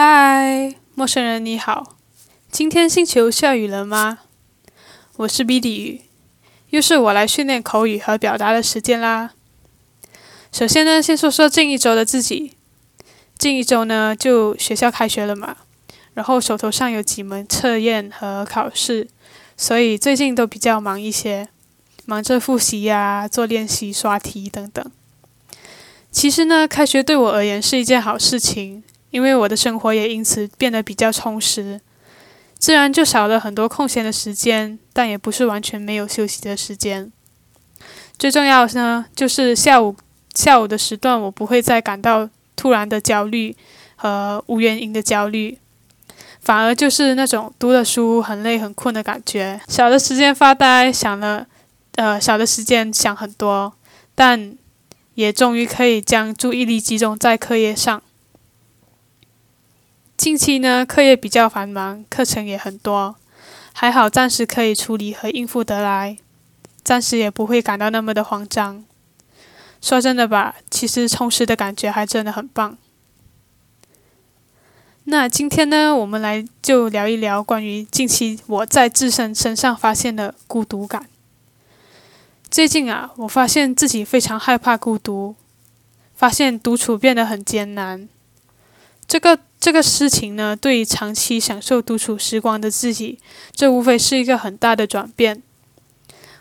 嗨，陌生人你好，今天星球下雨了吗？我是 B 底语，又是我来训练口语和表达的时间啦。首先呢，先说说近一周的自己。近一周呢，就学校开学了嘛，然后手头上有几门测验和考试，所以最近都比较忙一些，忙着复习呀、做练习、刷题等等。其实呢，开学对我而言是一件好事情，因为我的生活也因此变得比较充实，自然就少了很多空闲的时间，但也不是完全没有休息的时间。最重要的呢，就是下午下午的时段，我不会再感到突然的焦虑和无原因的焦虑，反而就是那种读了书很累很困的感觉。小的时间发呆，想了，呃，小的时间想很多，但。也终于可以将注意力集中在课业上。近期呢，课业比较繁忙，课程也很多，还好暂时可以处理和应付得来，暂时也不会感到那么的慌张。说真的吧，其实充实的感觉还真的很棒。那今天呢，我们来就聊一聊关于近期我在自身身上发现的孤独感。最近啊，我发现自己非常害怕孤独，发现独处变得很艰难。这个这个事情呢，对于长期享受独处时光的自己，这无非是一个很大的转变。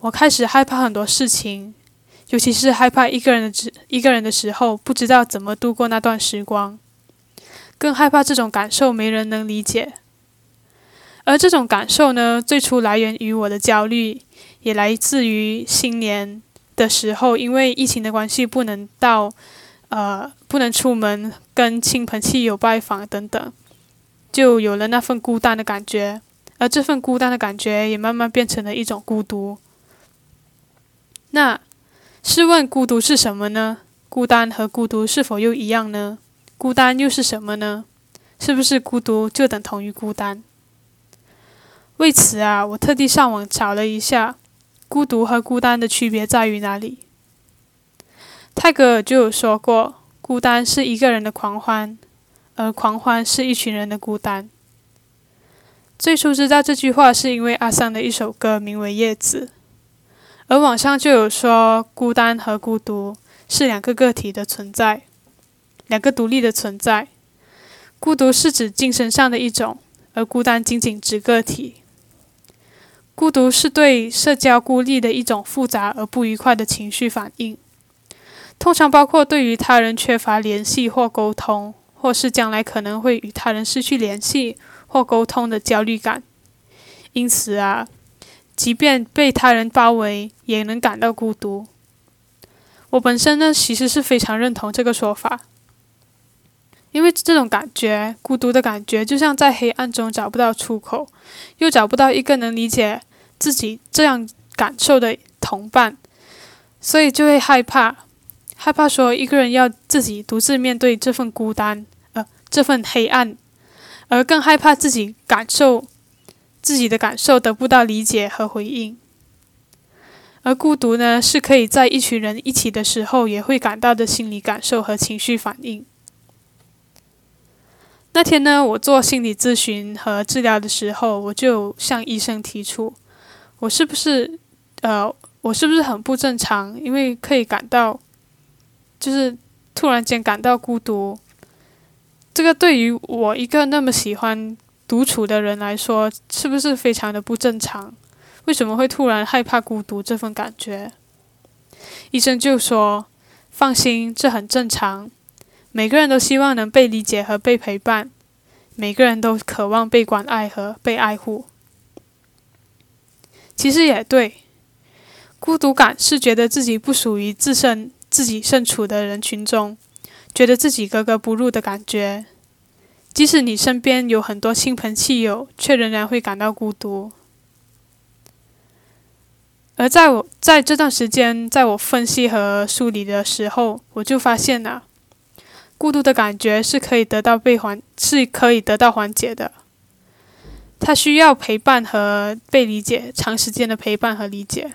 我开始害怕很多事情，尤其是害怕一个人的一个人的时候，不知道怎么度过那段时光，更害怕这种感受没人能理解。而这种感受呢，最初来源于我的焦虑。也来自于新年的时候，因为疫情的关系，不能到，呃，不能出门跟亲朋戚友拜访等等，就有了那份孤单的感觉，而这份孤单的感觉也慢慢变成了一种孤独。那试问，孤独是什么呢？孤单和孤独是否又一样呢？孤单又是什么呢？是不是孤独就等同于孤单？为此啊，我特地上网找了一下。孤独和孤单的区别在于哪里？泰戈尔就有说过，孤单是一个人的狂欢，而狂欢是一群人的孤单。最初知道这句话是因为阿桑的一首歌，名为《叶子》，而网上就有说，孤单和孤独是两个个体的存在，两个独立的存在。孤独是指精神上的一种，而孤单仅仅指个体。孤独是对社交孤立的一种复杂而不愉快的情绪反应，通常包括对于他人缺乏联系或沟通，或是将来可能会与他人失去联系或沟通的焦虑感。因此啊，即便被他人包围，也能感到孤独。我本身呢，其实是非常认同这个说法，因为这种感觉，孤独的感觉，就像在黑暗中找不到出口，又找不到一个能理解。自己这样感受的同伴，所以就会害怕，害怕说一个人要自己独自面对这份孤单，呃，这份黑暗，而更害怕自己感受自己的感受得不到理解和回应。而孤独呢，是可以在一群人一起的时候也会感到的心理感受和情绪反应。那天呢，我做心理咨询和治疗的时候，我就向医生提出。我是不是，呃，我是不是很不正常？因为可以感到，就是突然间感到孤独。这个对于我一个那么喜欢独处的人来说，是不是非常的不正常？为什么会突然害怕孤独这份感觉？医生就说：“放心，这很正常。每个人都希望能被理解和被陪伴，每个人都渴望被关爱和被爱护。”其实也对，孤独感是觉得自己不属于自身、自己身处的人群中，觉得自己格格不入的感觉。即使你身边有很多亲朋戚友，却仍然会感到孤独。而在我在这段时间，在我分析和梳理的时候，我就发现了，孤独的感觉是可以得到被缓，是可以得到缓解的。他需要陪伴和被理解，长时间的陪伴和理解。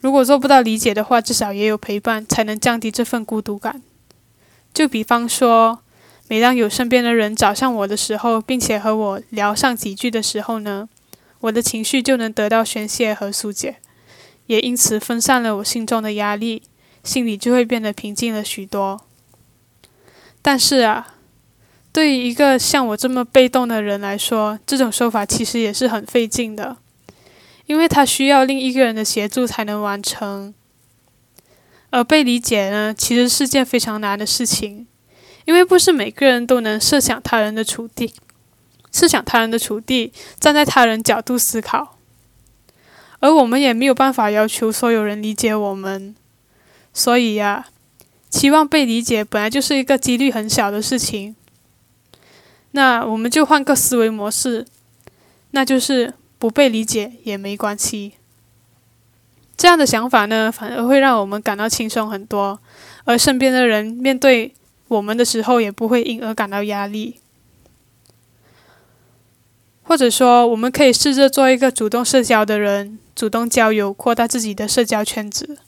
如果做不到理解的话，至少也有陪伴，才能降低这份孤独感。就比方说，每当有身边的人找上我的时候，并且和我聊上几句的时候呢，我的情绪就能得到宣泄和疏解，也因此分散了我心中的压力，心里就会变得平静了许多。但是啊，对于一个像我这么被动的人来说，这种说法其实也是很费劲的，因为他需要另一个人的协助才能完成，而被理解呢，其实是件非常难的事情。因为不是每个人都能设想他人的处境，设想他人的处境，站在他人角度思考，而我们也没有办法要求所有人理解我们，所以呀，期望被理解本来就是一个几率很小的事情。那我们就换个思维模式，那就是不被理解也没关系。这样的想法呢，反而会让我们感到轻松很多，而身边的人面对。我们的时候也不会因而感到压力，或者说，我们可以试着做一个主动社交的人，主动交友，扩大自己的社交圈子，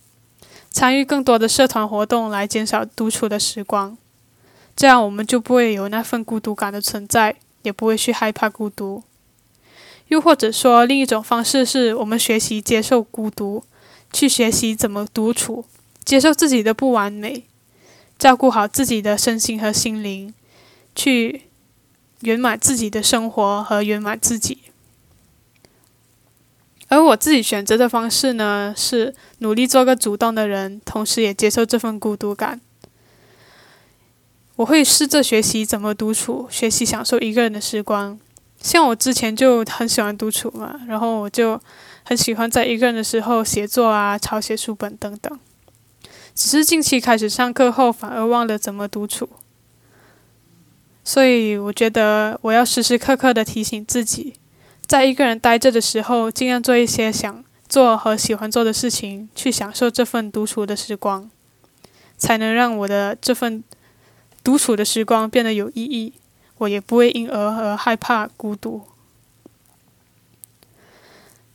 参与更多的社团活动，来减少独处的时光。这样，我们就不会有那份孤独感的存在，也不会去害怕孤独。又或者说，另一种方式是我们学习接受孤独，去学习怎么独处，接受自己的不完美。照顾好自己的身心和心灵，去圆满自己的生活和圆满自己。而我自己选择的方式呢，是努力做个主动的人，同时也接受这份孤独感。我会试着学习怎么独处，学习享受一个人的时光。像我之前就很喜欢独处嘛，然后我就很喜欢在一个人的时候写作啊、抄写书本等等。只是近期开始上课后，反而忘了怎么独处，所以我觉得我要时时刻刻的提醒自己，在一个人待着的时候，尽量做一些想做和喜欢做的事情，去享受这份独处的时光，才能让我的这份独处的时光变得有意义，我也不会因而而害怕孤独。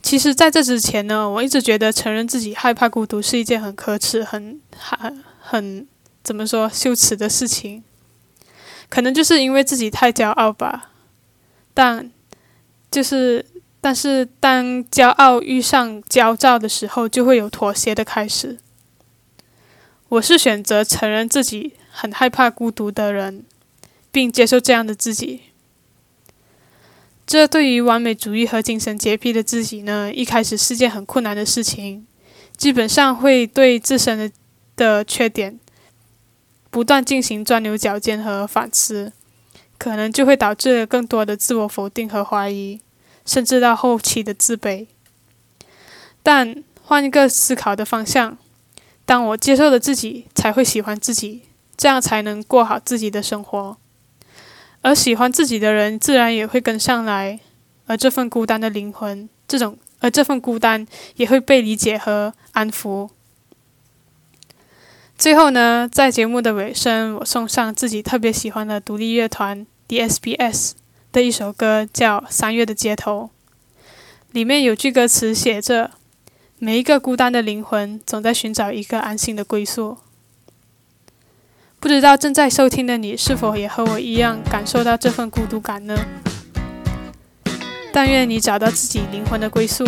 其实，在这之前呢，我一直觉得承认自己害怕孤独是一件很可耻、很很很怎么说羞耻的事情。可能就是因为自己太骄傲吧。但就是，但是当骄傲遇上焦躁的时候，就会有妥协的开始。我是选择承认自己很害怕孤独的人，并接受这样的自己。这对于完美主义和精神洁癖的自己呢，一开始是件很困难的事情。基本上会对自身的的缺点不断进行钻牛角尖和反思，可能就会导致更多的自我否定和怀疑，甚至到后期的自卑。但换一个思考的方向，当我接受了自己，才会喜欢自己，这样才能过好自己的生活。而喜欢自己的人，自然也会跟上来，而这份孤单的灵魂，这种而这份孤单也会被理解和安抚。最后呢，在节目的尾声，我送上自己特别喜欢的独立乐团 D.S.B.S 的一首歌，叫《三月的街头》。里面有句歌词写着：“每一个孤单的灵魂，总在寻找一个安心的归宿。”不知道正在收听的你是否也和我一样感受到这份孤独感呢？但愿你找到自己灵魂的归宿，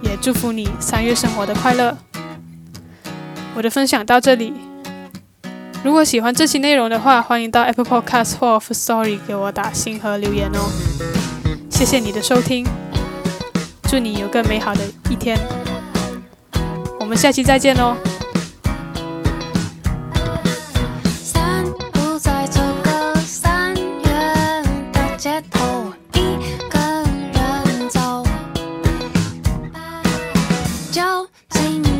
也祝福你三月生活的快乐。我的分享到这里，如果喜欢这期内容的话，欢迎到 Apple Podcast 或 f Story 给我打星和留言哦。谢谢你的收听，祝你有个美好的一天，我们下期再见哦。就请你